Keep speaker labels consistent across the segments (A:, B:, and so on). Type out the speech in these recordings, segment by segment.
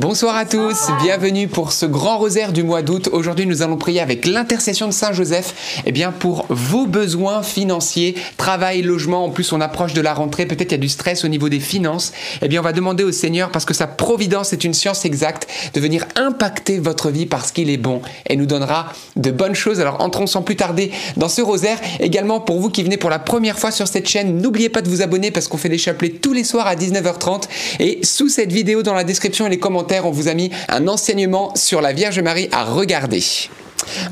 A: Bonsoir à tous, bienvenue pour ce grand rosaire du mois d'août. Aujourd'hui, nous allons prier avec l'intercession de Saint Joseph eh bien, pour vos besoins financiers, travail, logement. En plus, on approche de la rentrée, peut-être il y a du stress au niveau des finances. Eh bien, on va demander au Seigneur, parce que sa providence est une science exacte, de venir impacter votre vie parce qu'il est bon et nous donnera de bonnes choses. Alors, entrons sans plus tarder dans ce rosaire. Également, pour vous qui venez pour la première fois sur cette chaîne, n'oubliez pas de vous abonner parce qu'on fait des chapelets tous les soirs à 19h30. Et sous cette vidéo, dans la description et les commentaires, on vous a mis un enseignement sur la Vierge Marie à regarder.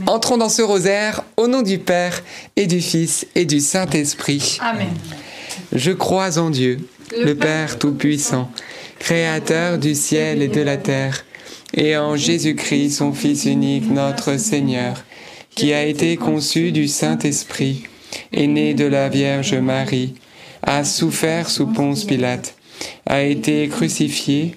A: Entrons dans ce rosaire au nom du Père et du Fils et du Saint-Esprit.
B: Amen.
A: Je crois en Dieu, le, Père Tout-Puissant, Créateur du ciel et de la terre, et en Jésus-Christ, son Fils unique, notre Seigneur, qui a été conçu du Saint-Esprit, est né de la Vierge Marie, a souffert sous Ponce Pilate, a été crucifié,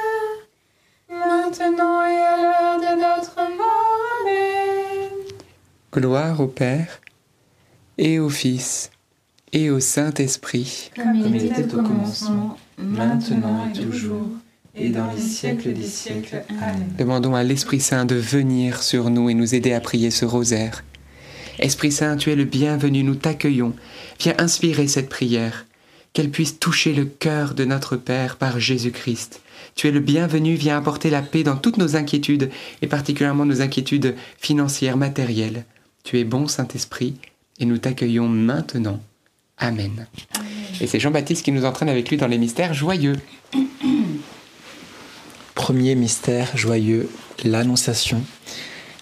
B: maintenant et à l'heure de notre mort. Amen.
A: Gloire au Père, et au Fils, et au Saint-Esprit.
B: Comme il était au commencement, maintenant et toujours, et dans les siècles des siècles. Amen.
A: Demandons à l'Esprit Saint de venir sur nous et nous aider à prier ce rosaire. Esprit Saint, tu es le bienvenu, nous t'accueillons. Viens inspirer cette prière, qu'elle puisse toucher le cœur de notre Père par Jésus-Christ. Tu es le bienvenu, viens apporter la paix dans toutes nos inquiétudes, et particulièrement nos inquiétudes financières, matérielles. Tu es bon, Saint-Esprit, et nous t'accueillons maintenant. Amen. Et c'est Jean-Baptiste qui nous entraîne avec lui dans les mystères joyeux.
C: Premier mystère joyeux, l'Annonciation.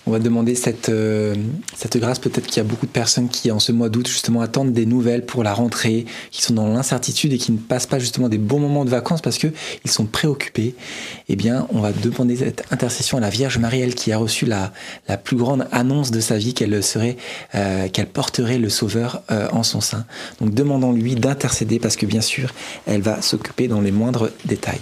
C: On va demander cette, euh, cette grâce. Peut-être qu'il y a beaucoup de personnes qui, en ce mois d'août, justement, attendent des nouvelles pour la rentrée, qui sont dans l'incertitude et qui ne passent pas justement des bons moments de vacances parce qu'ils sont préoccupés. Eh bien, on va demander cette intercession à la Vierge Marie, elle qui a reçu la, la plus grande annonce de sa vie qu'elle serait, euh, qu'elle porterait le Sauveur euh, en son sein. Donc, demandons-lui d'intercéder parce que, bien sûr, elle va s'occuper dans les moindres détails.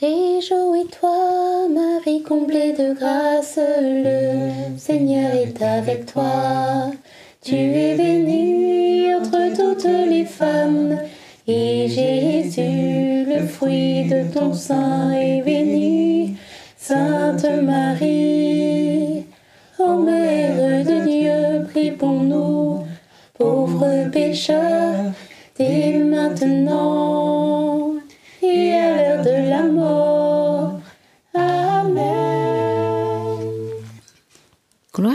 D: Réjouis-toi, Marie comblée de grâce, le Seigneur est avec toi. Tu es bénie entre toutes les femmes, et Jésus, le fruit de ton sein, est béni. Sainte Marie, ô Mère de Dieu, prie pour nous, pauvres pécheurs, dès maintenant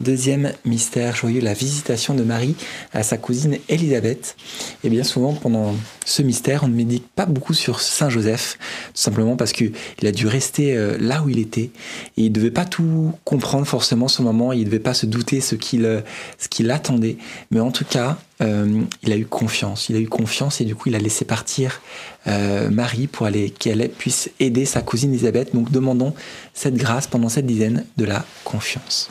C: Deuxième mystère joyeux, la visitation de Marie à sa cousine Élisabeth. Et bien souvent, pendant ce mystère, on ne médite pas beaucoup sur Saint Joseph, tout simplement parce qu'il a dû rester euh, là où il était. Et il ne devait pas tout comprendre forcément ce moment, il ne devait pas se douter ce qu'il euh, ce qu'il attendait. Mais en tout cas, euh, il a eu confiance. Il a eu confiance et du coup, il a laissé partir Marie pour aller qu'elle puisse aider sa cousine Élisabeth. Donc, demandons cette grâce pendant cette dizaine de la confiance.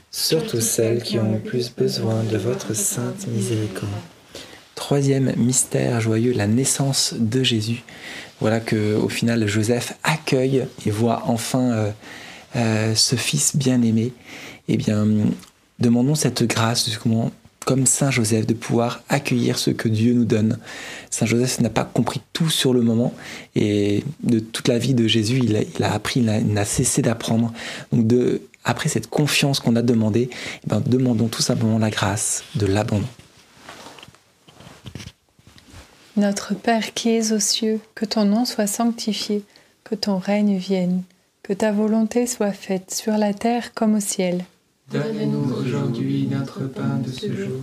C: surtout celles qui ont le plus besoin de votre sainte miséricorde. Troisième mystère joyeux, la naissance de Jésus. Voilà que au final Joseph accueille et voit enfin euh, euh, ce fils bien-aimé. Eh bien, demandons cette grâce, comment, comme Saint Joseph, de pouvoir accueillir ce que Dieu nous donne. Saint Joseph n'a pas compris tout sur le moment et de toute la vie de Jésus, il a, il a appris, il n'a cessé d'apprendre. Donc, de, après cette confiance qu'on a demandée, eh ben, demandons tout simplement la grâce de l'abandon.
E: Notre Père qui es aux cieux, que ton nom soit sanctifié, que ton règne vienne, que ta volonté soit faite sur la terre comme au ciel.
B: Donne-nous aujourd'hui notre pain de ce jour.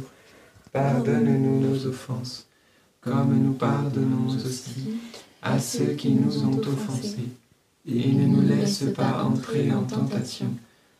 B: Pardonne-nous nos offenses, comme nous pardonnons aussi à ceux qui nous ont offensés. Et ne nous laisse pas entrer en tentation,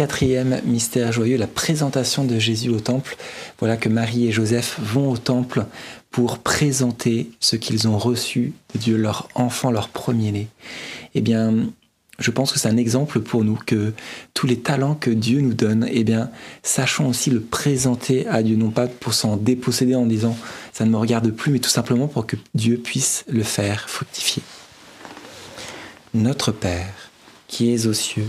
C: Quatrième mystère joyeux, la présentation de Jésus au temple. Voilà que Marie et Joseph vont au temple pour présenter ce qu'ils ont reçu de Dieu, leur enfant, leur premier-né. Eh bien, je pense que c'est un exemple pour nous que tous les talents que Dieu nous donne, eh bien, sachons aussi le présenter à Dieu, non pas pour s'en déposséder en disant ça ne me regarde plus, mais tout simplement pour que Dieu puisse le faire fructifier. Notre Père, qui es aux cieux,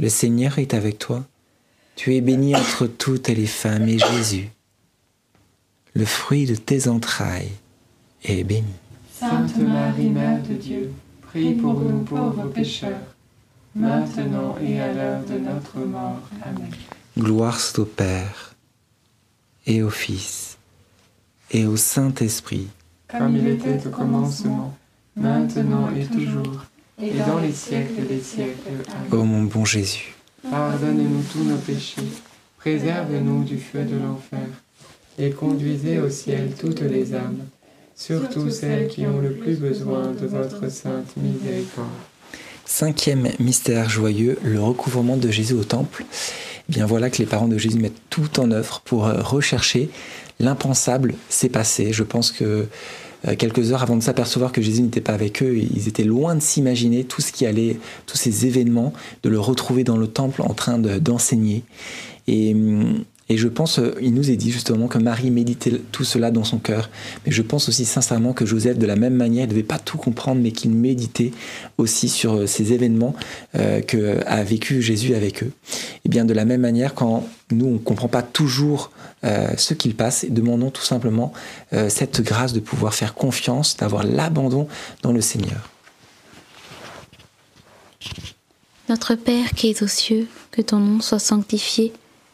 C: le Seigneur est avec toi. Tu es bénie entre toutes les femmes et Jésus, le fruit de tes entrailles, est béni.
A: Sainte Marie, Mère de Dieu, prie pour nous pauvres pécheurs, maintenant et à l'heure de notre mort. Amen.
C: Gloire soit au Père, et au Fils, et au Saint-Esprit,
A: Comme il était au commencement, maintenant et toujours, et dans les siècles des siècles. Amen.
C: ô mon bon Jésus.
E: Pardonne-nous tous nos péchés, préserve-nous du feu de l'enfer, et conduisez au ciel toutes les âmes, surtout celles qui ont le plus besoin de votre sainte miséricorde.
C: Cinquième mystère joyeux, le recouvrement de Jésus au temple. Eh bien voilà que les parents de Jésus mettent tout en œuvre pour euh, rechercher l'impensable s'est passé. Je pense que euh, quelques heures avant de s'apercevoir que Jésus n'était pas avec eux, ils étaient loin de s'imaginer tout ce qui allait, tous ces événements, de le retrouver dans le temple en train de- d'enseigner. Hum, et je pense, euh, il nous est dit justement que Marie méditait tout cela dans son cœur. Mais je pense aussi sincèrement que Joseph, de la même manière, ne devait pas tout comprendre, mais qu'il méditait aussi sur euh, ces événements euh, que a vécu Jésus avec eux. Et bien de la même manière, quand nous on ne comprend pas toujours euh, ce qu'il passe, demandons tout simplement euh, cette grâce de pouvoir faire confiance, d'avoir l'abandon dans le Seigneur.
F: Notre Père qui es aux cieux, que ton nom soit sanctifié,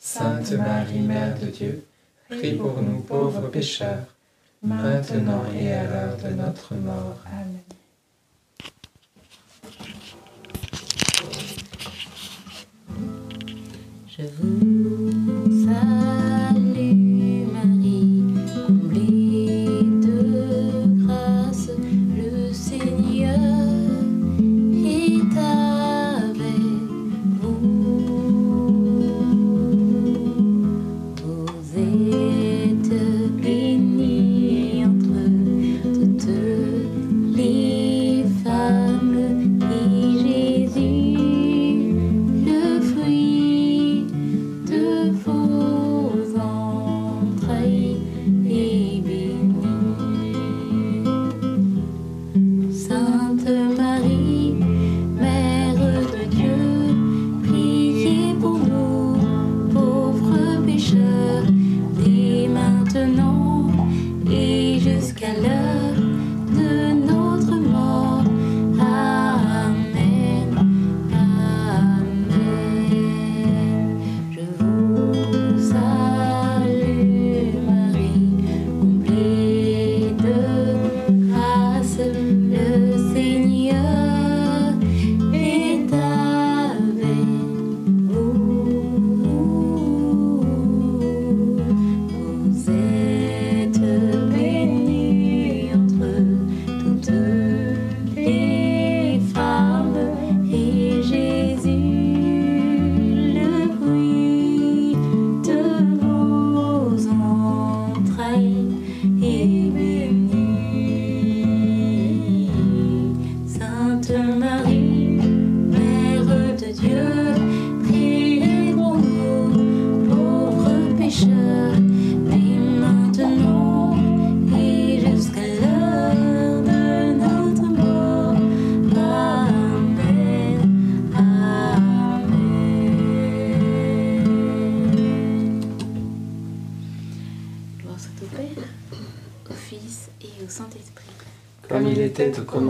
G: Sainte Marie, Mère de Dieu, prie pour nous pauvres pécheurs, maintenant et à l'heure de notre mort. Amen.
F: Je vous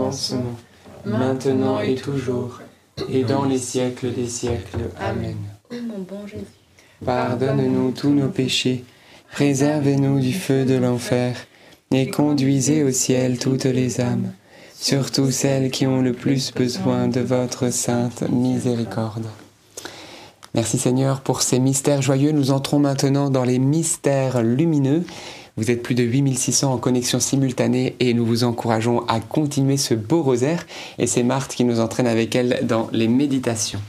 A: commencement, maintenant et toujours, et dans les siècles des siècles. Amen.
H: Ô mon bon Jésus,
A: Pardonne-nous tous nos péchés, préservez-nous du feu de l'enfer, et conduisez au ciel toutes les âmes, surtout celles qui ont le plus besoin de votre sainte miséricorde. Merci Seigneur pour ces mystères joyeux. Nous entrons maintenant dans les mystères lumineux. Vous êtes plus de 8600 en connexion simultanée et nous vous encourageons à continuer ce beau rosaire. Et c'est Marthe qui nous entraîne avec elle dans les méditations.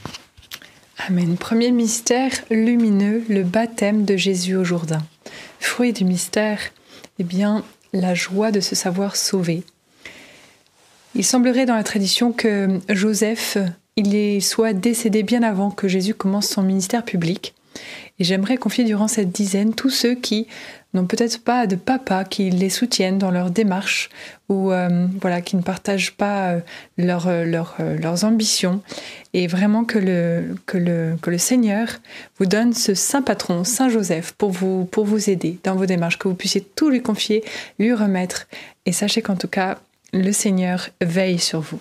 E: Amen. Premier mystère lumineux, le baptême de Jésus au Jourdain. Fruit du mystère, eh bien, la joie de se savoir sauvé. Il semblerait dans la tradition que Joseph, il soit décédé bien avant que Jésus commence son ministère public. Et j'aimerais confier durant cette dizaine tous ceux qui n'ont peut-être pas de papa qui les soutiennent dans leur démarche ou euh, voilà qui ne partagent pas euh, euh, leurs ambitions et vraiment que le, que, le, que le Seigneur vous donne ce saint patron, Saint Joseph, pour vous, pour vous aider dans vos démarches, que vous puissiez tout lui confier, lui remettre. Et sachez qu'en tout cas, le Seigneur veille sur vous.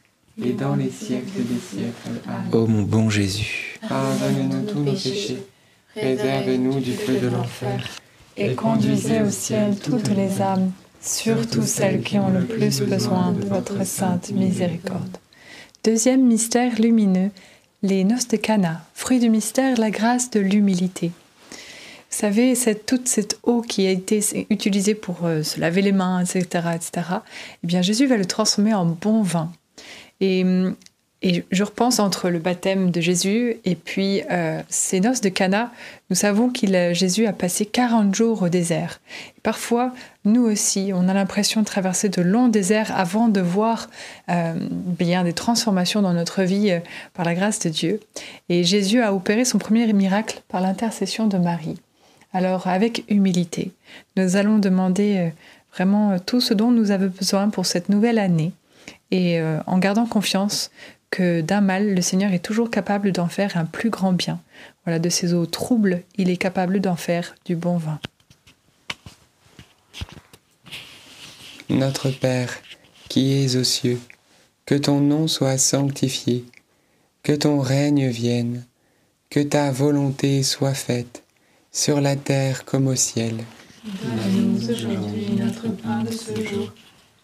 A: et dans les siècles des siècles. Amen.
C: ô mon bon Jésus.
A: Pardonne-nous tous nos péchés, réservez-nous du feu de l'enfer, et conduisez au ciel toutes les âmes,
E: surtout celles qui ont le plus besoin de votre sainte miséricorde. Deuxième mystère lumineux, les noces de Cana. Fruit du mystère, la grâce de l'humilité. Vous savez, cette, toute cette eau qui a été utilisée pour euh, se laver les mains, etc., etc., eh bien Jésus va le transformer en bon vin. Et, je repense entre le baptême de Jésus et puis euh, ces noces de Cana, nous savons qu'il a- Jésus a passé 40 jours au désert. Et parfois, nous aussi, on a l'impression de traverser de longs déserts avant de voir euh, bien des transformations dans notre vie euh, par la grâce de Dieu. Et Jésus a opéré son premier miracle par l'intercession de Marie. Alors, avec humilité, nous allons demander euh, vraiment euh, tout ce dont nous avons besoin pour cette nouvelle année et euh, en gardant confiance que d'un mal, le Seigneur est toujours capable d'en faire un plus grand bien. Voilà, de ces eaux troubles, il est capable d'en faire du bon vin.
I: Notre Père, qui es aux cieux, que ton nom soit sanctifié, que ton règne vienne, que ta volonté soit faite, sur la terre comme au ciel.
A: Donne-nous aujourd'hui notre pain de ce jour.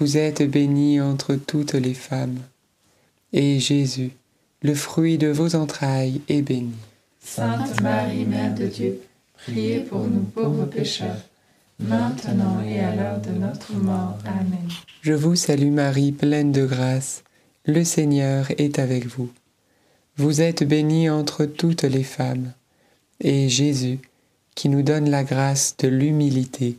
A: Vous êtes bénie entre toutes les femmes, et Jésus, le fruit de vos entrailles, est béni.
E: Sainte Marie, Mère de Dieu, priez pour nous pauvres pécheurs, maintenant et à l'heure de notre mort. Amen.
A: Je vous salue Marie, pleine de grâce. Le Seigneur est avec vous. Vous êtes bénie entre toutes les femmes, et Jésus, qui nous donne la grâce de l'humilité,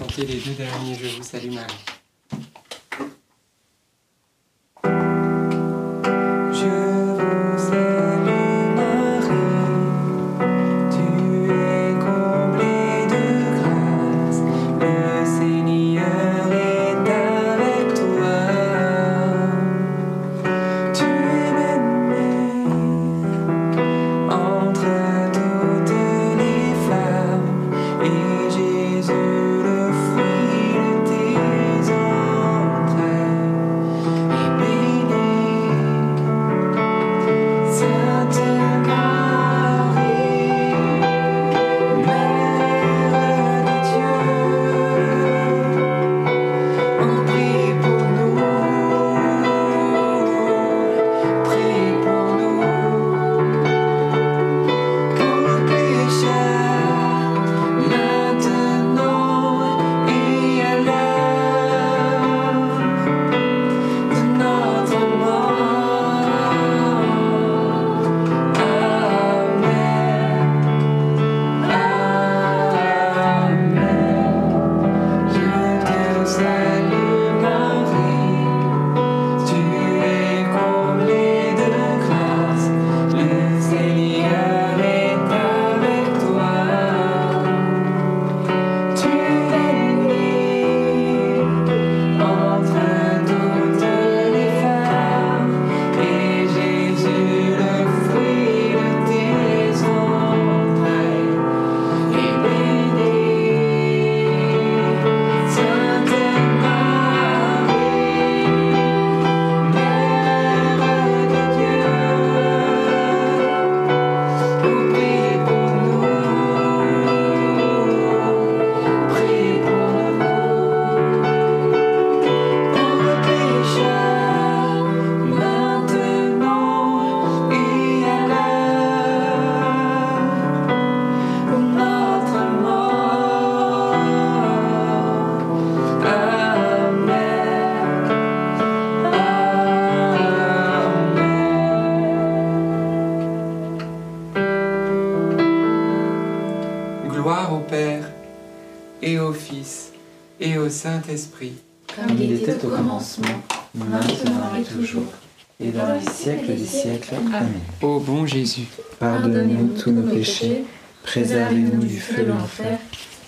A: Chanter les deux derniers, je vous salue Marie.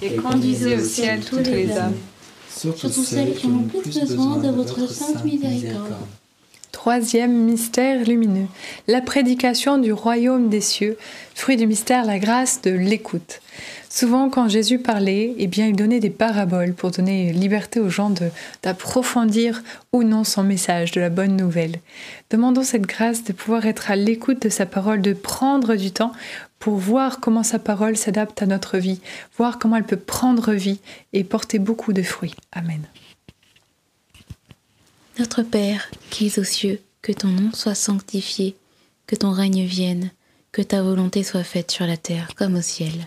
A: Et
E: conduisez au ciel toutes les âmes.
C: surtout celles qui ont le plus besoin de votre sainte miséricorde.
E: Troisième mystère lumineux, la prédication du royaume des cieux, fruit du mystère, la grâce de l'écoute. Souvent, quand Jésus parlait, eh bien, il donnait des paraboles pour donner liberté aux gens d'approfondir ou non son message de la bonne nouvelle. Demandons cette grâce de pouvoir être à l'écoute de sa parole, de prendre du temps pour voir comment sa parole s'adapte à notre vie, voir comment elle peut prendre vie et porter beaucoup de fruits. Amen.
F: Notre Père, qui es aux cieux, que ton nom soit sanctifié, que ton règne vienne, que ta volonté soit faite sur la terre comme au ciel.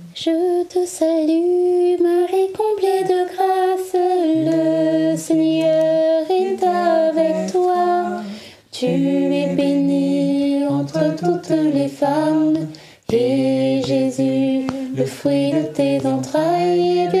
C: Je te salue, Marie comblée de grâce, le Seigneur est avec toi. Tu es bénie entre toutes les femmes, et Jésus, le fruit de tes entrailles, est béni.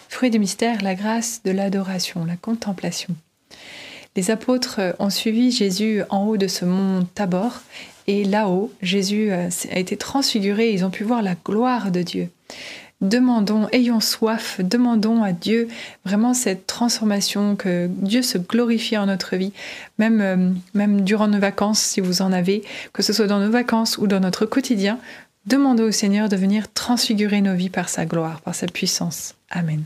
E: Fruit du mystère, la grâce de l'adoration, la contemplation. Les apôtres ont suivi Jésus en haut de ce mont Tabor et là-haut, Jésus a été transfiguré, ils ont pu voir la gloire de Dieu. Demandons, ayons soif, demandons à Dieu vraiment cette transformation, que Dieu se glorifie en notre vie, même, euh, même durant nos vacances, si vous en avez, que ce soit dans nos vacances ou dans notre quotidien. Demandons au Seigneur de venir transfigurer nos vies par sa gloire, par sa puissance. Amen.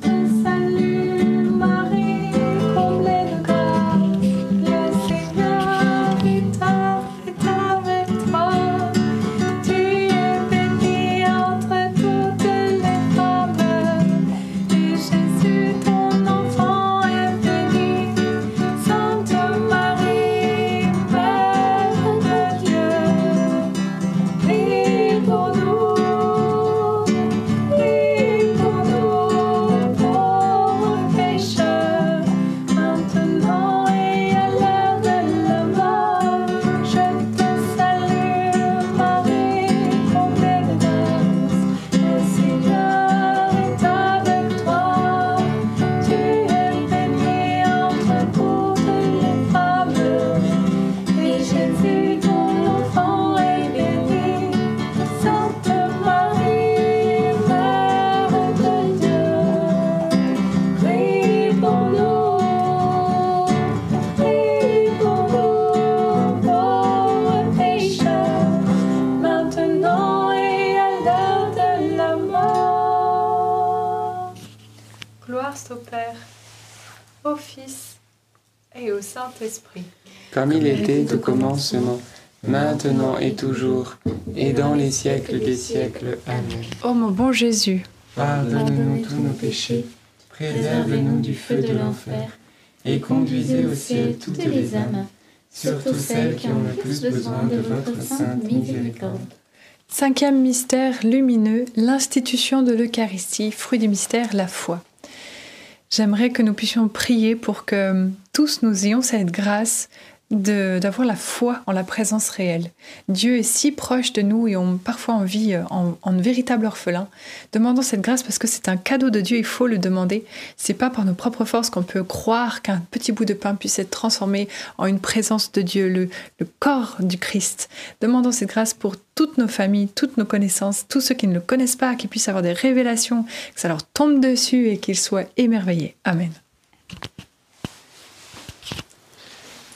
F: commencement, maintenant et toujours, et dans les siècles des siècles. Amen.
E: Ô mon bon Jésus,
A: Pardonne-nous tous nos péchés, préserve-nous du feu de l'enfer, et conduisez au ciel toutes les âmes, surtout celles qui ont le plus besoin de votre sainte miséricorde.
E: Cinquième mystère lumineux, l'institution de l'Eucharistie, fruit du mystère, la foi. J'aimerais que nous puissions prier pour que tous nous ayons cette grâce d'avoir la foi en la présence réelle. Dieu est si proche de nous et on parfois envie euh, en, en véritable orphelin. Demandons cette grâce parce que c'est un cadeau de Dieu, il faut le demander. C'est pas par nos propres forces qu'on peut croire qu'un petit bout de pain puisse être transformé en une présence de Dieu, le, le corps du Christ. Demandons cette grâce pour toutes nos familles, toutes nos connaissances, tous ceux qui ne le connaissent pas, qui puissent avoir des révélations, que ça leur tombe dessus et qu'ils soient émerveillés. Amen.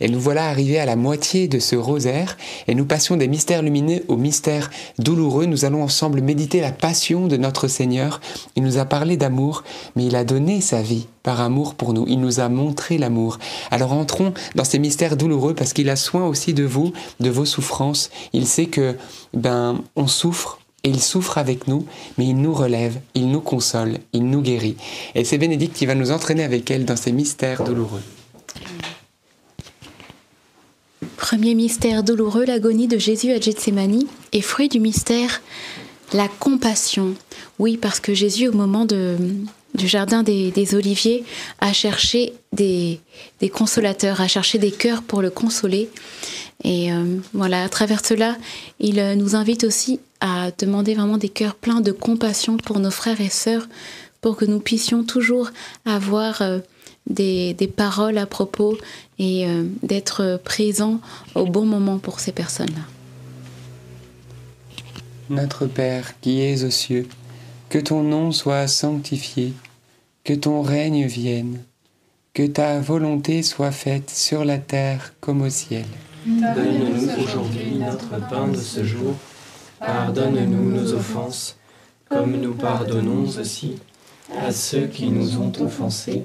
A: Et nous voilà arrivés à la moitié de ce rosaire et nous passions des mystères lumineux aux mystères douloureux. Nous allons ensemble méditer la passion de notre Seigneur. Il nous a parlé d'amour, mais il a donné sa vie par amour pour nous. Il nous a montré l'amour. Alors entrons dans ces mystères douloureux parce qu'il a soin aussi de vous, de vos souffrances. Il sait que ben on souffre et il souffre avec nous, mais il nous relève, il nous console, il nous guérit. Et c'est Bénédicte qui va nous entraîner avec elle dans ces mystères douloureux.
F: Premier mystère douloureux, l'agonie de Jésus à Gethsemane, et fruit du mystère, la compassion. Oui, parce que Jésus, au moment du jardin des, Oliviers, a cherché des, consolateurs, a cherché des cœurs pour le consoler. Et euh, voilà, à travers cela, il euh, nous invite aussi à demander vraiment des cœurs pleins de compassion pour nos frères et sœurs, pour que nous puissions toujours avoir euh, des, paroles à propos et d'être présents au bon moment pour ces personnes-là.
A: Notre Père qui es aux cieux, que ton nom soit sanctifié, que ton règne vienne, que ta volonté soit faite sur la terre comme au ciel.
B: Donne-nous aujourd'hui notre pain de ce jour. Pardonne-nous nos offenses, comme nous pardonnons aussi à ceux qui nous ont offensés.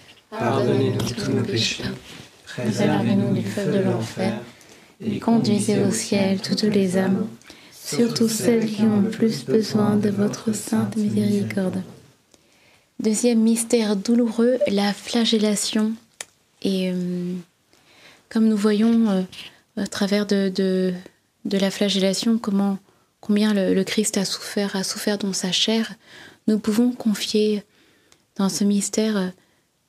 A: Pardonnez-nous tous nos péchés,
J: Préservez-nous du feu de l'enfer, et conduisez au ciel toutes les âmes, surtout celles qui ont plus besoin de votre sainte miséricorde.
F: Deuxième mystère douloureux, la flagellation. Et euh, comme nous voyons euh, à travers de la flagellation comment, combien le, le Christ a souffert, a souffert dans sa chair, nous pouvons confier dans ce mystère euh,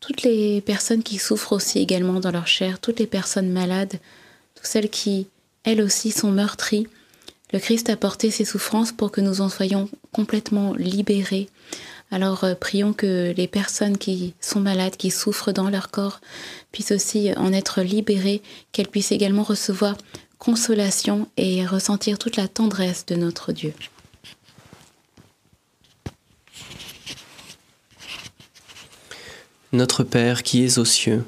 F: toutes les personnes qui souffrent aussi également dans leur chair, toutes les personnes malades, toutes celles qui, elles aussi, sont meurtries. Le Christ a porté ses souffrances pour que nous en soyons complètement libérés. Alors euh, prions que les personnes qui sont malades, qui souffrent dans leur corps, puissent aussi en être libérées, qu'elles puissent également recevoir consolation et ressentir toute la tendresse de notre Dieu.
B: Notre Père qui es aux cieux,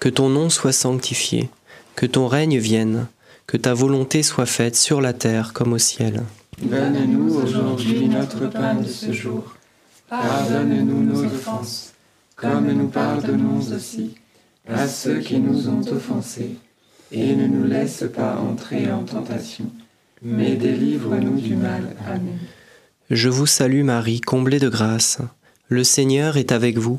B: que ton nom soit sanctifié, que ton règne vienne, que ta volonté soit faite sur la terre comme au ciel.
A: Donne-nous aujourd'hui notre pain de ce jour. Pardonne-nous nos offenses, comme nous pardonnons aussi à ceux qui nous ont offensés. Et ne nous laisse pas entrer en tentation, mais délivre-nous du mal. Amen.
B: Je vous salue Marie, comblée de grâce. Le Seigneur est avec vous.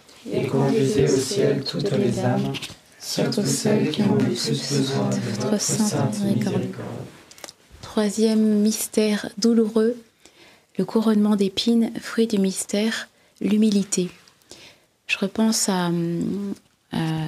A: et conduisez au ciel toutes les âmes, surtout celles qui ont le plus besoin de votre sainte miséricorde.
F: Troisième mystère douloureux, le couronnement d'épines, fruit du mystère, l'humilité. Je repense à, à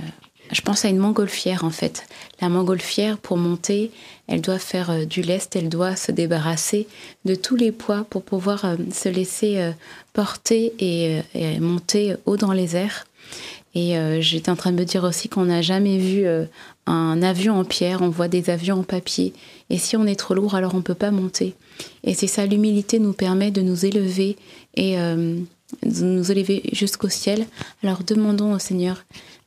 F: je pense à une montgolfière en fait. La montgolfière, pour monter, elle doit faire euh, du lest, elle doit se débarrasser de tous les poids pour pouvoir euh, se laisser euh, porter et, monter haut dans les airs. Et j'étais en train de me dire aussi qu'on n'a jamais vu un avion en pierre, on voit des avions en papier. Et si on est trop lourd, alors on ne peut pas monter. Et c'est ça, l'humilité nous permet de nous élever et de nous élever jusqu'au ciel. Alors demandons au Seigneur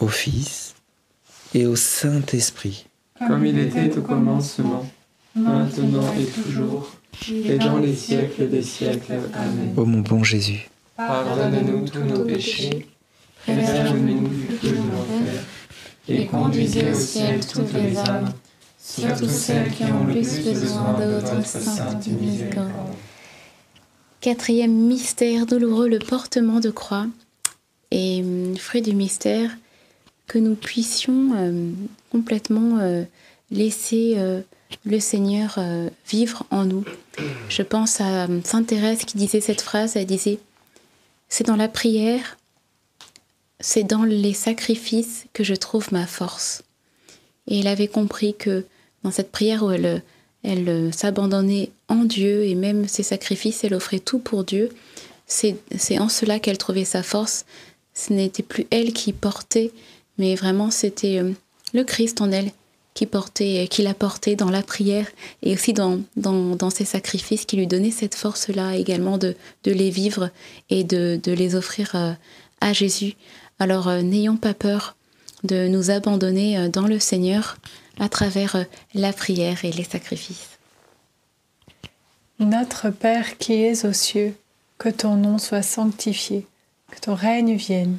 C: au Fils et au Saint-Esprit.
A: Comme il était au commencement, maintenant et toujours,
B: et dans les siècles des siècles. Amen.
C: Ô mon bon Jésus,
B: pardonne-nous tous nos péchés, préserve-nous du feu de l'enfer, et conduisez au ciel toutes les âmes, surtout celles qui ont le plus besoin de votre sainte miséricorde.
F: Quatrième mystère douloureux, le portement de croix. Et hum, fruit du mystère, que nous puissions euh, complètement euh, laisser euh, le Seigneur vivre en nous. Je pense à Sainte Thérèse qui disait cette phrase, elle disait, c'est dans la prière, c'est dans les sacrifices que je trouve ma force. Et elle avait compris que dans cette prière où elle, elle s'abandonnait en Dieu et même ses sacrifices, elle offrait tout pour Dieu, c'est en cela qu'elle trouvait sa force. Ce n'était plus elle qui portait, mais vraiment c'était euh, le Christ en elle qui portait, qui la portait dans la prière et aussi dans, dans, ses sacrifices, qui lui donnait cette force-là également de, de, les vivre et de, de les offrir euh, à Jésus. Alors euh, n'ayons pas peur de nous abandonner dans le Seigneur à travers la prière et les sacrifices.
E: Notre Père qui es aux cieux, que ton nom soit sanctifié, que ton règne vienne,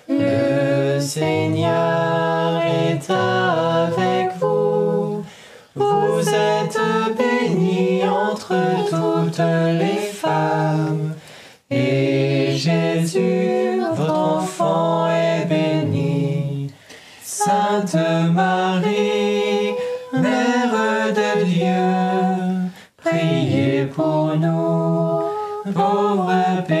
B: Le Seigneur est avec vous. Vous êtes bénie entre toutes les femmes. Et Jésus, votre enfant, est béni. Sainte Marie, Mère de Dieu, priez pour nous, pauvres
E: pécheurs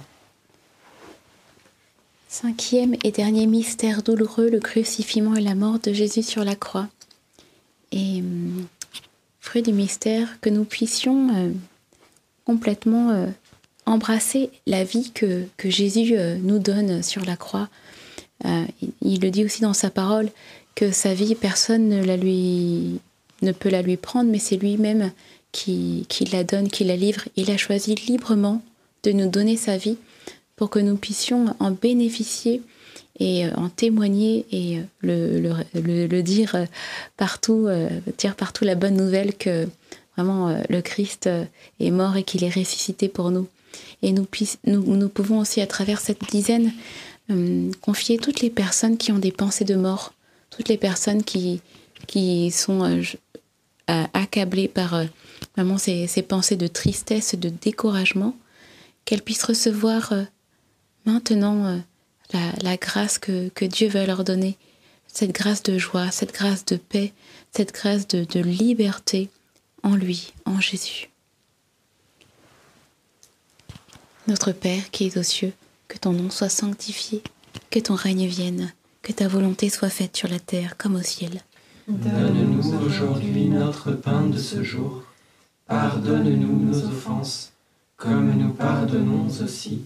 F: Cinquième et dernier mystère douloureux, le crucifixion et la mort de Jésus sur la croix. Et hum, fruit du mystère, que nous puissions euh, complètement euh, embrasser la vie que, que Jésus euh, nous donne sur la croix. Euh, il, il le dit aussi dans sa parole que sa vie, personne ne, la lui, ne peut la lui prendre, mais c'est lui-même qui, qui la donne, qui la livre. Il a choisi librement de nous donner sa vie pour que nous puissions en bénéficier et euh, en témoigner et euh, le, le- le- dire euh, partout, dire partout la bonne nouvelle que vraiment le Christ est mort et qu'il est ressuscité pour nous. Et nous, nous, nous pouvons aussi, à travers cette dizaine, confier toutes les personnes qui ont des pensées de mort, toutes les personnes qui, qui sont accablées par vraiment ces, ces pensées de tristesse, de découragement, qu'elles puissent recevoir maintenant euh, la, grâce que, que Dieu veut leur donner, cette grâce de joie, cette grâce de paix, cette grâce de, de liberté en lui, en Jésus. Notre Père qui es aux cieux, que ton nom soit sanctifié, que ton règne vienne, que ta volonté soit faite sur la terre comme au ciel.
B: Donne-nous aujourd'hui notre pain de ce jour. Pardonne-nous nos offenses, comme nous pardonnons aussi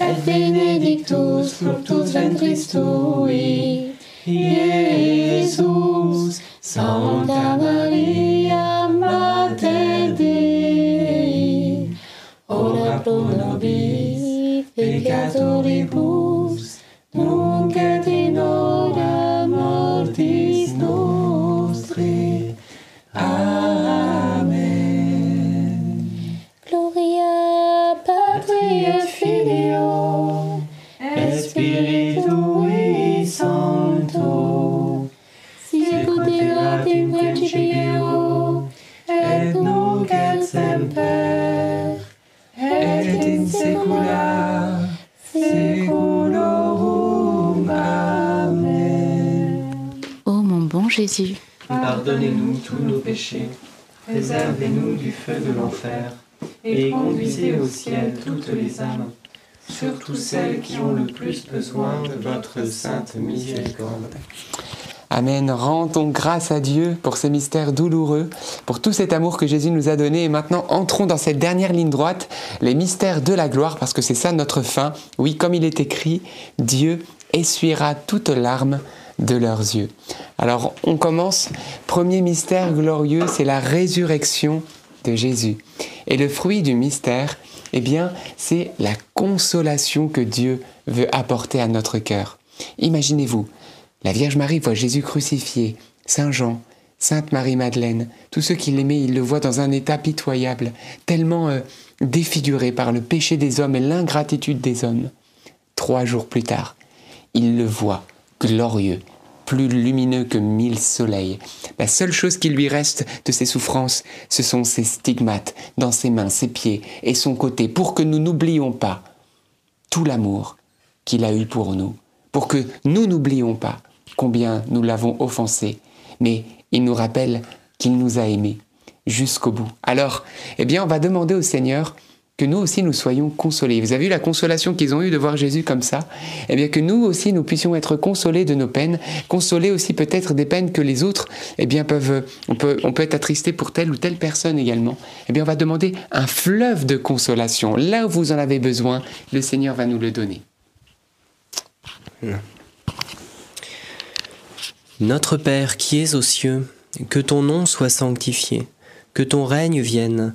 F: et benedictus fructus ventris tui, Iesus. Santa Maria, Mater Dei, ora pro nobis peccatoribus,
K: Jésus,
E: Pardonnez-nous tous nos péchés, préservez-nous du feu de l'enfer, et conduisez au ciel toutes les âmes, surtout celles qui ont le plus besoin de votre sainte miséricorde.
A: Amen. Rendons grâce à Dieu pour ces mystères douloureux, pour tout cet amour que Jésus nous a donné. Et maintenant, entrons dans cette dernière ligne droite, les mystères de la gloire, parce que c'est ça notre fin. Oui, comme il est écrit, Dieu essuiera toutes larmes de leurs yeux. Alors, on commence. Premier mystère glorieux, c'est la résurrection de Jésus. Et le fruit du mystère, eh bien, c'est la consolation que Dieu veut apporter à notre cœur. Imaginez-vous, la Vierge Marie voit Jésus crucifié, Saint Jean, Sainte Marie-Madeleine, tous ceux qui l'aimaient, ils le voient dans un état pitoyable, tellement euh, défiguré par le péché des hommes et l'ingratitude des hommes. Trois jours plus tard, ils le voient, glorieux, plus lumineux que mille soleils. La seule chose qui lui reste de ses souffrances, ce sont ses stigmates dans ses mains, ses pieds et son côté, pour que nous n'oublions pas tout l'amour qu'il a eu pour nous, pour que nous n'oublions pas combien nous l'avons offensé, mais il nous rappelle qu'il nous a aimés jusqu'au bout. Alors, eh bien, on va demander au Seigneur que nous aussi nous soyons consolés. Vous avez vu la consolation qu'ils ont eue de voir Jésus comme ça? Eh bien, que nous aussi nous puissions être consolés de nos peines, consolés aussi peut-être des peines que les autres, eh bien, peuvent, on peut, on peut être attristé pour telle ou telle personne également. Eh bien, on va demander un fleuve de consolation. Là où vous en avez besoin, le Seigneur va nous le donner.
B: Notre Père qui es aux cieux, que ton nom soit sanctifié, que ton règne vienne,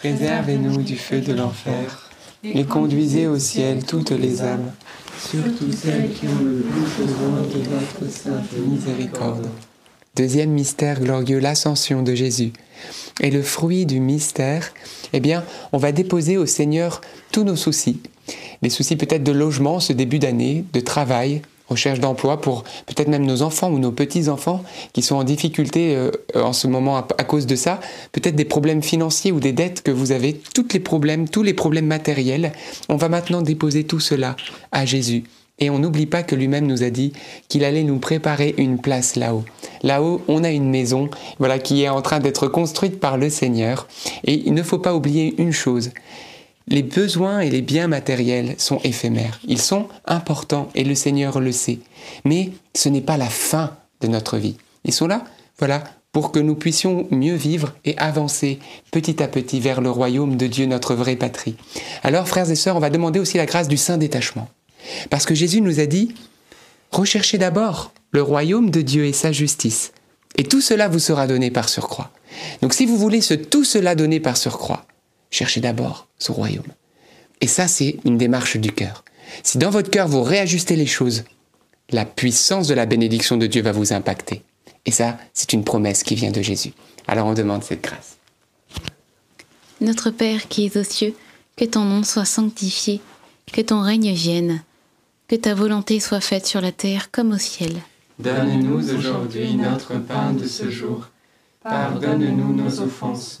A: préservez-nous du feu de l'enfer, et conduisez au ciel toutes les âmes,
B: surtout celles qui ont le plus besoin de votre sainte
A: miséricorde. Deuxième mystère glorieux, l'ascension de Jésus. Et le fruit du mystère, eh bien, on va déposer au Seigneur tous nos soucis. Les soucis peut-être de logement ce début d'année, de travail, recherche d'emploi pour peut-être même nos enfants ou nos petits-enfants qui sont en difficulté euh, en ce moment à, à cause de ça, peut-être des problèmes financiers ou des dettes que vous avez, tous les problèmes, tous les problèmes matériels. On va maintenant déposer tout cela à Jésus. Et on n'oublie pas que lui-même nous a dit qu'il allait nous préparer une place là-haut. Là-haut, on a une maison, voilà, qui est en train d'être construite par le Seigneur. Et il ne faut pas oublier une chose. Les besoins et les biens matériels sont éphémères. Ils sont importants et le Seigneur le sait. Mais ce n'est pas la fin de notre vie. Ils sont là, voilà, pour que nous puissions mieux vivre et avancer petit à petit vers le royaume de Dieu, notre vraie patrie. Alors, frères et sœurs, on va demander aussi la grâce du saint détachement. Parce que Jésus nous a dit, recherchez d'abord le royaume de Dieu et sa justice. Et tout cela vous sera donné par surcroît. Donc si vous voulez ce tout cela donné par surcroît, cherchez d'abord ce royaume. Et ça, c'est une démarche du cœur. Si dans votre cœur vous réajustez les choses, la puissance de la bénédiction de Dieu va vous impacter. Et ça, c'est une promesse qui vient de Jésus. Alors on demande cette grâce.
F: Notre Père qui es aux cieux, que ton nom soit sanctifié, que ton règne vienne, que ta volonté soit faite sur la terre comme au ciel.
B: Donne-nous aujourd'hui notre pain de ce jour. Pardonne-nous nos offenses,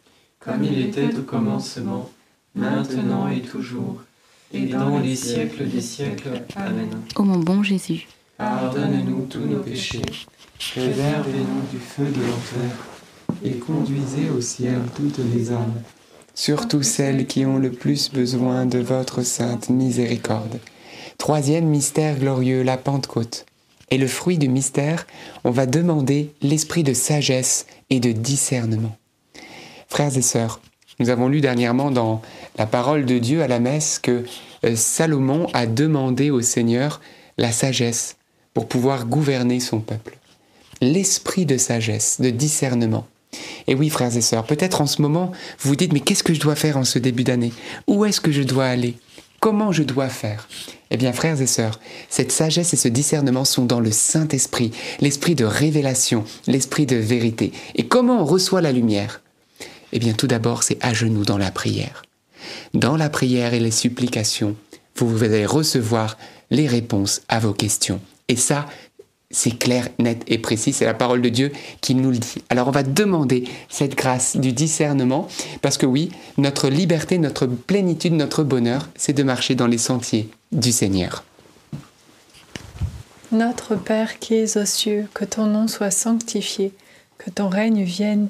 B: Comme il était au commencement, maintenant et toujours, et dans les siècles des siècles. Amen.
F: Ô mon bon Jésus,
B: Pardonne-nous tous nos péchés, préservez-nous du feu de l'enfer, et conduisez au ciel toutes les âmes,
A: surtout celles qui ont le plus besoin de votre sainte miséricorde. Troisième mystère glorieux, la Pentecôte. Et le fruit du mystère, on va demander l'esprit de sagesse et de discernement. Frères et sœurs, nous avons lu dernièrement dans la parole de Dieu à la messe que euh, Salomon a demandé au Seigneur la sagesse pour pouvoir gouverner son peuple. L'esprit de sagesse, de discernement. Et oui, frères et sœurs, peut-être en ce moment, vous vous dites, mais qu'est-ce que je dois faire en ce début d'année? Où est-ce que je dois aller? Comment je dois faire? Eh bien, frères et sœurs, cette sagesse et ce discernement sont dans le Saint-Esprit, l'esprit de révélation, l'esprit de vérité. Et comment on reçoit la lumière? Eh bien, tout d'abord, c'est à genoux dans la prière. Dans la prière et les supplications, vous allez recevoir les réponses à vos questions. Et ça, c'est clair, net et précis, c'est la parole de Dieu qui nous le dit. Alors on va demander cette grâce du discernement, parce que oui, notre liberté, notre plénitude, notre bonheur, c'est de marcher dans les sentiers du Seigneur.
E: Notre Père qui es aux cieux, que ton nom soit sanctifié, que ton règne vienne,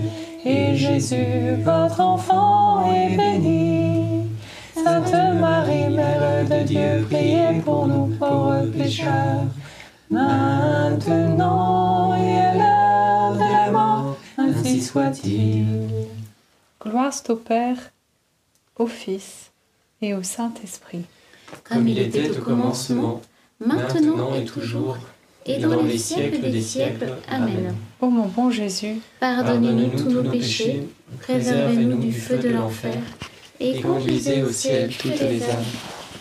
E: et Jésus, votre enfant, est béni. Sainte Marie, Mère de Dieu, priez pour nous pauvres pécheurs, maintenant et à l'heure de la mort, ainsi soit-il. Gloire au Père, au Fils et au Saint-Esprit.
B: Comme il était au commencement, maintenant et toujours, et dans les siècles des siècles. Amen.
E: Ô mon bon Jésus,
F: Pardonnez-nous tous nos péchés, préservez-nous du feu de l'enfer, et conduisez au ciel toutes les âmes,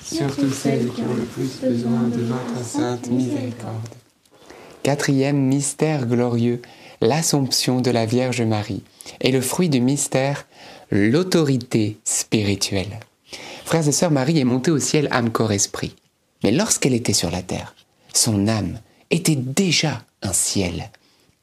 A: surtout celles qui ont le plus besoin de votre sainte miséricorde. Quatrième mystère glorieux, l'Assomption de la Vierge Marie. Et le fruit du mystère, l'autorité spirituelle. Frères et sœurs, Marie est montée au ciel âme, corps, esprit. Mais lorsqu'elle était sur la terre, son âme était déjà un ciel.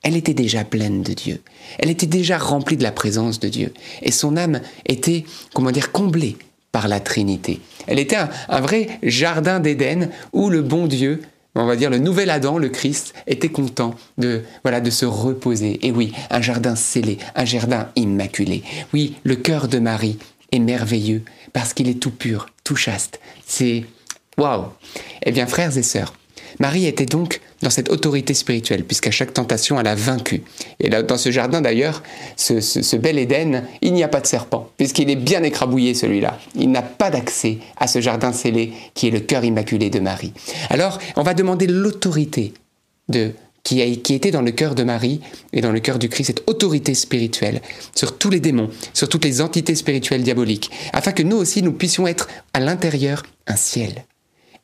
A: Elle était déjà pleine de Dieu. Elle était déjà remplie de la présence de Dieu. Et son âme était, comment dire, comblée par la Trinité. Elle était un, vrai jardin d'Éden où le bon Dieu, on va dire le nouvel Adam, le Christ, était content de, voilà, de se reposer. Et oui, un jardin scellé, un jardin immaculé. Oui, le cœur de Marie est merveilleux parce qu'il est tout pur, tout chaste. C'est waouh. Eh bien, frères et sœurs, Marie était donc dans cette autorité spirituelle, puisqu'à chaque tentation, elle a vaincu. Et là, dans ce jardin d'ailleurs, ce, bel Éden, il n'y a pas de serpent, puisqu'il est bien écrabouillé celui-là. Il n'a pas d'accès à ce jardin scellé qui est le cœur immaculé de Marie. Alors, on va demander l'autorité de qui, qui était dans le cœur de Marie et dans le cœur du Christ, cette autorité spirituelle sur tous les démons, sur toutes les entités spirituelles diaboliques, afin que nous aussi, nous puissions être à l'intérieur un ciel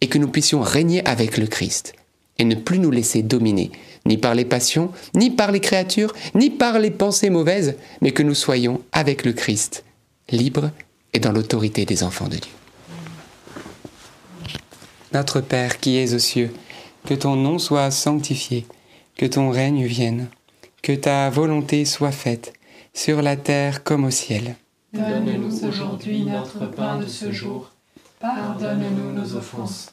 A: et que nous puissions régner avec le Christ et ne plus nous laisser dominer, ni par les passions, ni par les créatures, ni par les pensées mauvaises, mais que nous soyons avec le Christ, libres et dans l'autorité des enfants de Dieu. Notre Père qui es aux cieux, que ton nom soit sanctifié, que ton règne vienne, que ta volonté soit faite, sur la terre comme au ciel.
B: Donne-nous aujourd'hui notre pain de ce jour. Pardonne-nous nos offenses,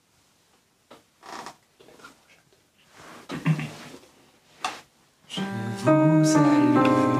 A: Vous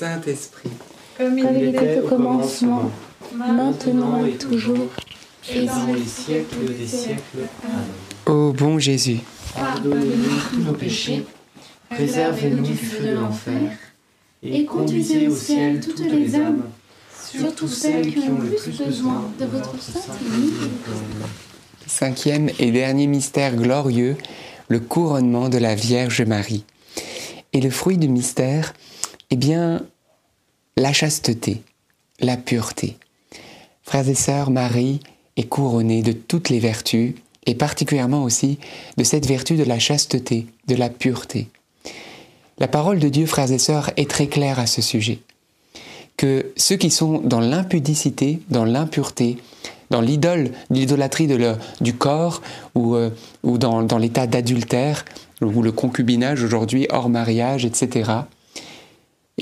A: Saint-Esprit.
E: Comme
D: il était au commencement, maintenant et toujours, et dans les
B: siècles des siècles.
A: Ô bon Jésus,
B: Pardonnez-nous tous nos péchés, préservez-nous du feu de l'enfer, et conduisez au ciel toutes les âmes, surtout celles qui ont le plus besoin de votre sainte
A: cinquième et dernier mystère glorieux, le couronnement de la Vierge Marie. Et le fruit du mystère, eh bien, la chasteté, la pureté. Frères et sœurs, Marie est couronnée de toutes les vertus, et particulièrement aussi de cette vertu de la chasteté, de la pureté. La parole de Dieu, frères et sœurs, est très claire à ce sujet. Que ceux qui sont dans l'impudicité, dans l'impureté, dans l'idole, l'idolâtrie du corps ou, euh, ou dans, dans l'état d'adultère ou le concubinage aujourd'hui hors mariage, etc.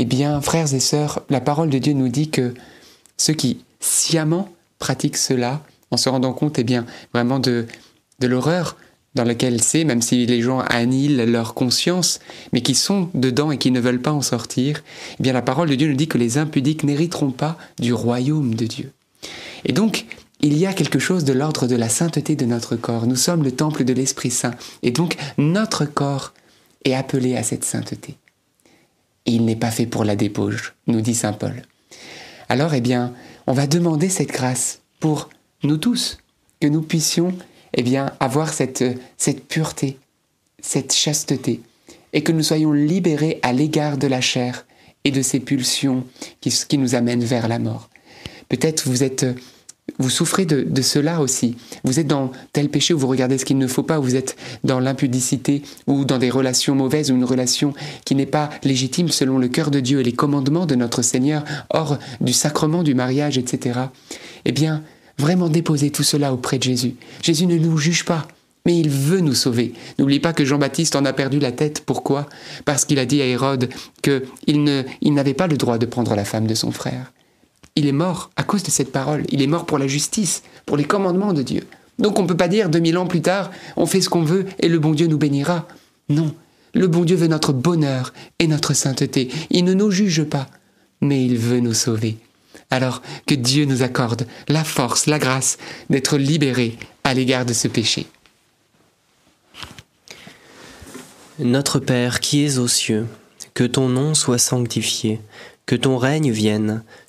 A: Eh bien, frères et sœurs, la parole de Dieu nous dit que ceux qui sciemment pratiquent cela, en se rendant compte, eh bien, vraiment de, de l'horreur dans laquelle c'est, même si les gens annihilent leur conscience, mais qui sont dedans et qui ne veulent pas en sortir, eh bien, la parole de Dieu nous dit que les impudiques n'hériteront pas du royaume de Dieu. Et donc, il y a quelque chose de l'ordre de la sainteté de notre corps. Nous sommes le temple de l'Esprit Saint. Et donc, notre corps est appelé à cette sainteté. Il n'est pas fait pour la débauche, nous dit Saint Paul. Alors, eh bien, on va demander cette grâce pour nous tous, que nous puissions, eh bien, avoir cette, cette pureté, cette chasteté, et que nous soyons libérés à l'égard de la chair et de ses pulsions qui nous amènent vers la mort. Peut-être vous êtes vous souffrez de, cela aussi. Vous êtes dans tel péché où vous regardez ce qu'il ne faut pas, vous êtes dans l'impudicité ou dans des relations mauvaises ou une relation qui n'est pas légitime selon le cœur de Dieu et les commandements de notre Seigneur, hors du sacrement du mariage, etc. Eh bien, vraiment déposez tout cela auprès de Jésus. Jésus ne nous juge pas, mais il veut nous sauver. N'oubliez pas que Jean-Baptiste en a perdu la tête. Pourquoi? Parce qu'il a dit à Hérode qu'il n'avait pas le droit de prendre la femme de son frère il est mort à cause de cette parole. Il est mort pour la justice, pour les commandements de Dieu. Donc on ne peut pas dire 2000 ans plus tard, on fait ce qu'on veut et le bon Dieu nous bénira. Non, le bon Dieu veut notre bonheur et notre sainteté. Il ne nous juge pas, mais il veut nous sauver. Alors que Dieu nous accorde la force, la grâce d'être libérés à l'égard de ce péché.
B: Notre Père qui es aux cieux, que ton nom soit sanctifié, que ton règne vienne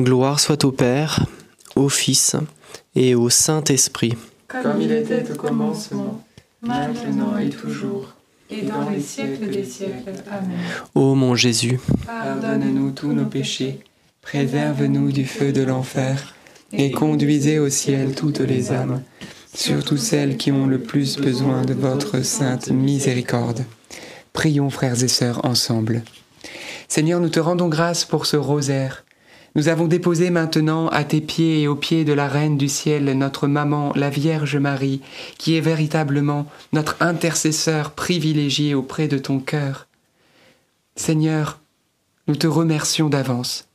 B: Gloire soit au Père, au Fils et au Saint-Esprit.
E: Comme il était au commencement, maintenant et toujours, et dans les siècles des siècles. Amen.
B: Ô mon Jésus,
A: Pardonne-nous tous nos péchés, préserve-nous du feu de l'enfer, et conduisez au ciel toutes les âmes, surtout celles qui ont le plus besoin de votre sainte miséricorde. Prions frères et sœurs ensemble. Seigneur, nous te rendons grâce pour ce rosaire. Nous avons déposé maintenant à tes pieds et aux pieds de la Reine du ciel notre maman, la Vierge Marie, qui est véritablement notre intercesseur privilégié auprès de ton cœur. Seigneur, nous te remercions d'avance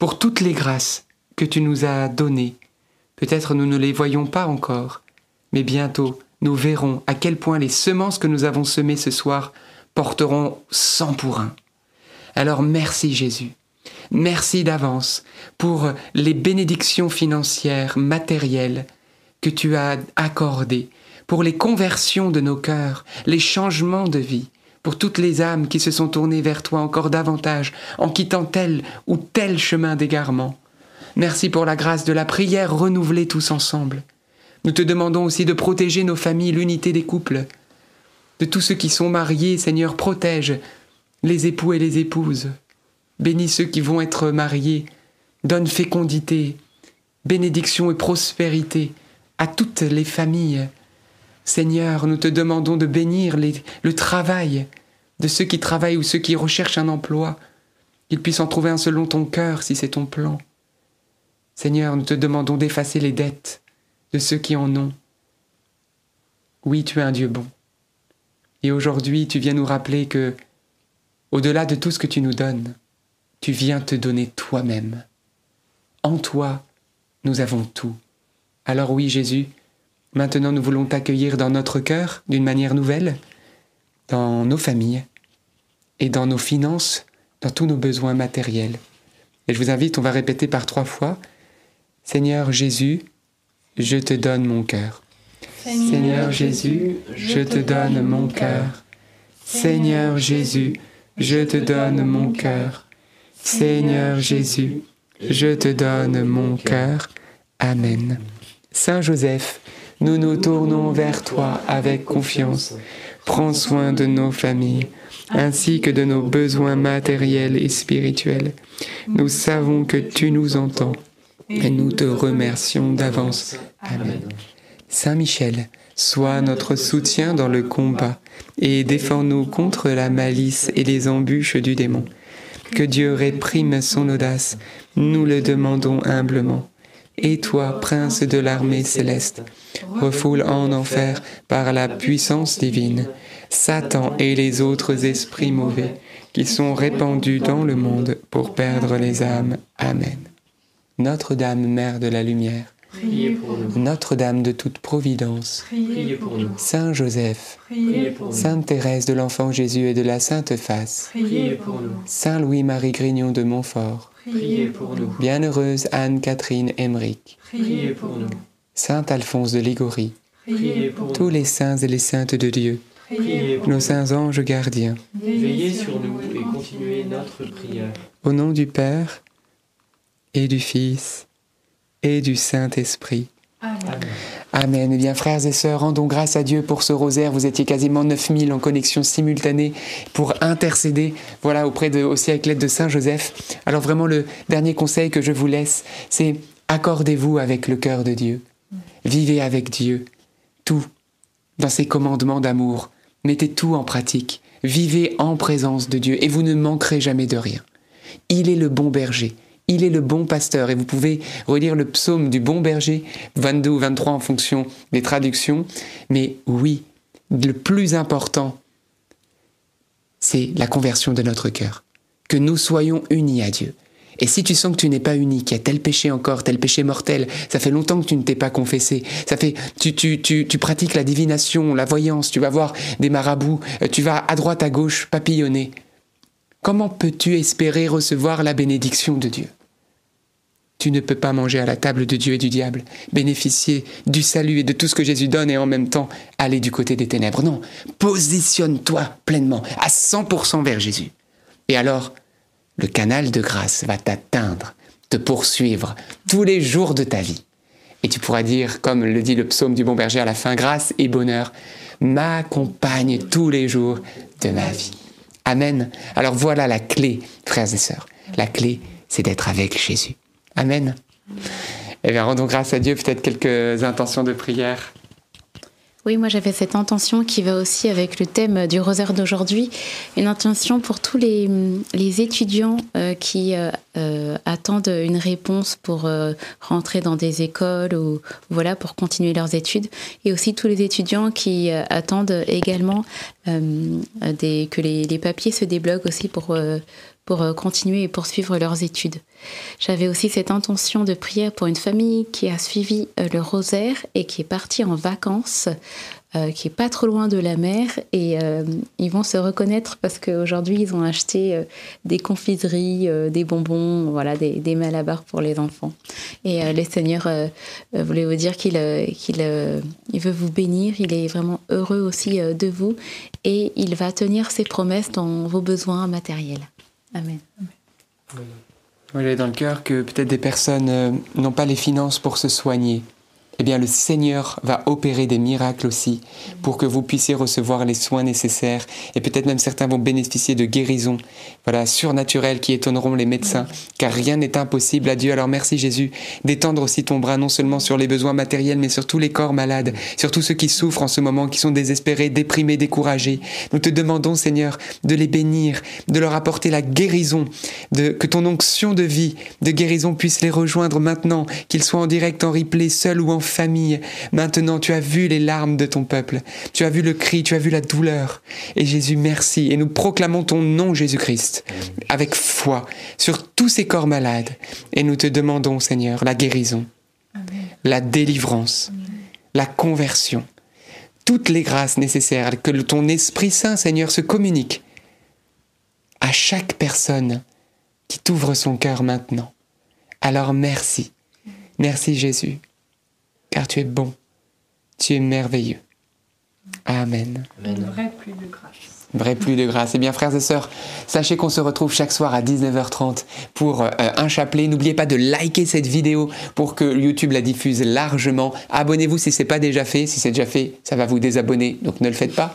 A: pour toutes les grâces que tu nous as données. Peut-être nous ne les voyons pas encore, mais bientôt nous verrons à quel point les semences que nous avons semées ce soir porteront cent pour un. Alors merci Jésus. Merci d'avance pour les bénédictions financières, matérielles que tu as accordées, pour les conversions de nos cœurs, les changements de vie, pour toutes les âmes qui se sont tournées vers toi encore davantage en quittant tel ou tel chemin d'égarement. Merci pour la grâce de la prière renouvelée tous ensemble. Nous te demandons aussi de protéger nos familles, l'unité des couples. De tous ceux qui sont mariés, Seigneur, protège les époux et les épouses. Bénis ceux qui vont être mariés. Donne fécondité, bénédiction et prospérité à toutes les familles. Seigneur, nous te demandons de bénir le travail de ceux qui travaillent ou ceux qui recherchent un emploi, qu'ils puissent en trouver un selon ton cœur si c'est ton plan. Seigneur, nous te demandons d'effacer les dettes de ceux qui en ont. Oui, tu es un Dieu bon. Et aujourd'hui, tu viens nous rappeler que, au-delà de tout ce que tu nous donnes, tu viens te donner toi-même. En toi, nous avons tout. Alors oui, Jésus, maintenant nous voulons t'accueillir dans notre cœur d'une manière nouvelle, dans nos familles et dans nos finances, dans tous nos besoins matériels. Et je vous invite, on va répéter par trois fois, Seigneur Jésus, je te donne mon cœur. Seigneur Jésus, je te donne mon cœur. Seigneur Jésus, je te donne mon cœur. Seigneur Jésus, je te donne mon cœur. Amen. Saint Joseph, nous nous tournons vers toi avec confiance. Prends soin de nos familles, ainsi que de nos besoins matériels et spirituels. Nous savons que tu nous entends et nous te remercions d'avance. Amen. Saint Michel, sois notre soutien dans le combat et défends-nous contre la malice et les embûches du démon. Que Dieu réprime son audace, nous le demandons humblement. Et toi, prince de l'armée céleste, refoule en enfer par la puissance divine Satan et les autres esprits mauvais qui sont répandus dans le monde pour perdre les âmes. Amen. Notre-Dame, Mère de la Lumière,
E: Priez pour nous.
A: Notre-Dame de toute Providence,
E: Priez pour nous.
A: Saint Joseph,
E: Priez pour nous.
A: Sainte Thérèse de l'Enfant Jésus et de la Sainte Face,
E: Priez pour nous.
A: Saint Louis-Marie Grignon de Montfort,
E: Priez pour nous.
A: Bienheureuse Anne-Catherine Emmerich,
E: Priez pour nous.
A: Saint Alphonse de Ligorie,
E: Priez pour
A: tous les saints et les saintes de Dieu,
E: Priez pour
A: nos
E: nous.
A: saints anges gardiens,
E: Veillez sur nous et continuez notre prière.
A: au nom du Père et du Fils et du Saint-Esprit.
E: Amen.
A: Amen. Eh bien, frères et sœurs, rendons grâce à Dieu pour ce rosaire. Vous étiez quasiment 9000 en connexion simultanée pour intercéder, voilà, auprès de, aussi avec l'aide de Saint Joseph. Alors vraiment, le dernier conseil que je vous laisse, c'est accordez-vous avec le cœur de Dieu. Vivez avec Dieu. Tout dans ses commandements d'amour. Mettez tout en pratique. Vivez en présence de Dieu et vous ne manquerez jamais de rien. Il est le bon berger. Il est le bon pasteur. Et vous pouvez relire le psaume du bon berger, 22 ou 23 en fonction des traductions. Mais oui, le plus important, c'est la conversion de notre cœur. Que nous soyons unis à Dieu. Et si tu sens que tu n'es pas uni, qu'il y a tel péché encore, tel péché mortel, ça fait longtemps que tu ne t'es pas confessé, ça fait, tu, pratiques la divination, la voyance, tu vas voir des marabouts, euh, tu vas à droite, à gauche, papillonner. Comment peux-tu espérer recevoir la bénédiction de Dieu? Tu ne peux pas manger à la table de Dieu et du diable, bénéficier du salut et de tout ce que Jésus donne et en même temps aller du côté des ténèbres. Non, positionne-toi pleinement, à 100% vers Jésus. Et alors, le canal de grâce va t'atteindre, te poursuivre tous les jours de ta vie. Et tu pourras dire, comme le dit le psaume du bon berger à la fin, grâce et bonheur m'accompagnent tous les jours de ma vie. Amen. Alors voilà la clé, frères et sœurs. La clé, c'est d'être avec Jésus. Amen. Eh bien, rendons grâce à Dieu, peut-être quelques intentions de prière.
F: Oui, moi j'avais cette intention qui va aussi avec le thème du rosaire d'aujourd'hui, une intention pour tous les, les étudiants euh, qui euh, euh, attendent une réponse pour rentrer dans des écoles ou voilà pour continuer leurs études, et aussi tous les étudiants qui attendent également que les, papiers se débloquent aussi pour pour euh, continuer et poursuivre leurs études. J'avais aussi cette intention de prière pour une famille qui a suivi euh, le rosaire et qui est partie en vacances, euh, qui est pas trop loin de la mer et ils vont se reconnaître parce qu'aujourd'hui ils ont acheté des confiseries, des bonbons, voilà, des, des, malabars pour les enfants. Et le Seigneur voulait vous dire qu'il qu'il il veut vous bénir, il est vraiment heureux aussi de vous et il va tenir ses promesses dans vos besoins matériels. Amen.
A: J'avais dans le cœur que peut-être des personnes euh, n'ont pas les finances pour se soigner eh bien le Seigneur va opérer des miracles aussi pour que vous puissiez recevoir les soins nécessaires et peut-être même certains vont bénéficier de guérisons voilà surnaturelles qui étonneront les médecins car rien n'est impossible à Dieu. Alors merci Jésus d'étendre aussi ton bras non seulement sur les besoins matériels mais sur tous les corps malades, sur tous ceux qui souffrent en ce moment, qui sont désespérés, déprimés, découragés. Nous te demandons Seigneur de les bénir, de leur apporter la guérison, de que ton onction de vie, de guérison puisse les rejoindre maintenant, qu'ils soient en direct, en replay, seuls ou en famille. Maintenant, tu as vu les larmes de ton peuple. Tu as vu le cri, tu as vu la douleur. Et Jésus, merci. Et nous proclamons ton nom, Jésus-Christ, avec foi sur tous ces corps malades. Et nous te demandons, Seigneur, la guérison, la délivrance, la conversion, toutes les grâces nécessaires, que ton Esprit Saint, Seigneur, se communique à chaque personne qui t'ouvre son cœur maintenant. Alors merci. Merci Jésus car tu es bon, tu es merveilleux. Amen.
E: Une vraie pluie de grâce.
A: Vraie pluie de grâce. Eh bien, frères et sœurs, sachez qu'on se retrouve chaque soir à 19h30 pour euh, un chapelet. N'oubliez pas de liker cette vidéo pour que YouTube la diffuse largement. Abonnez-vous si ce n'est pas déjà fait. Si c'est déjà fait, ça va vous désabonner, donc ne le faites pas.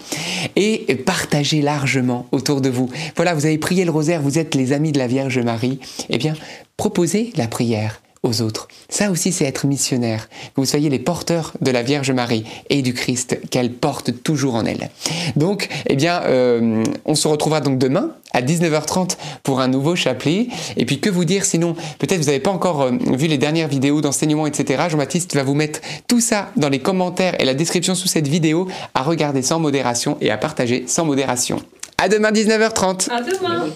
A: Et partagez largement autour de vous. Voilà, vous avez prié le rosaire, vous êtes les amis de la Vierge Marie. Eh bien, proposez la prière aux autres. Ça aussi, c'est être missionnaire. Que vous soyez les porteurs de la Vierge Marie et du Christ qu'elle porte toujours en elle. Donc, eh bien, euh, on se retrouvera donc demain à 19h30 pour un nouveau chapelet. Et puis, que vous dire sinon? Peut-être vous n'avez pas encore euh, vu les dernières vidéos d'enseignement, etc. Jean-Baptiste va vous mettre tout ça dans les commentaires et la description sous cette vidéo à regarder sans modération et à partager sans modération. À demain 19h30.
E: À demain.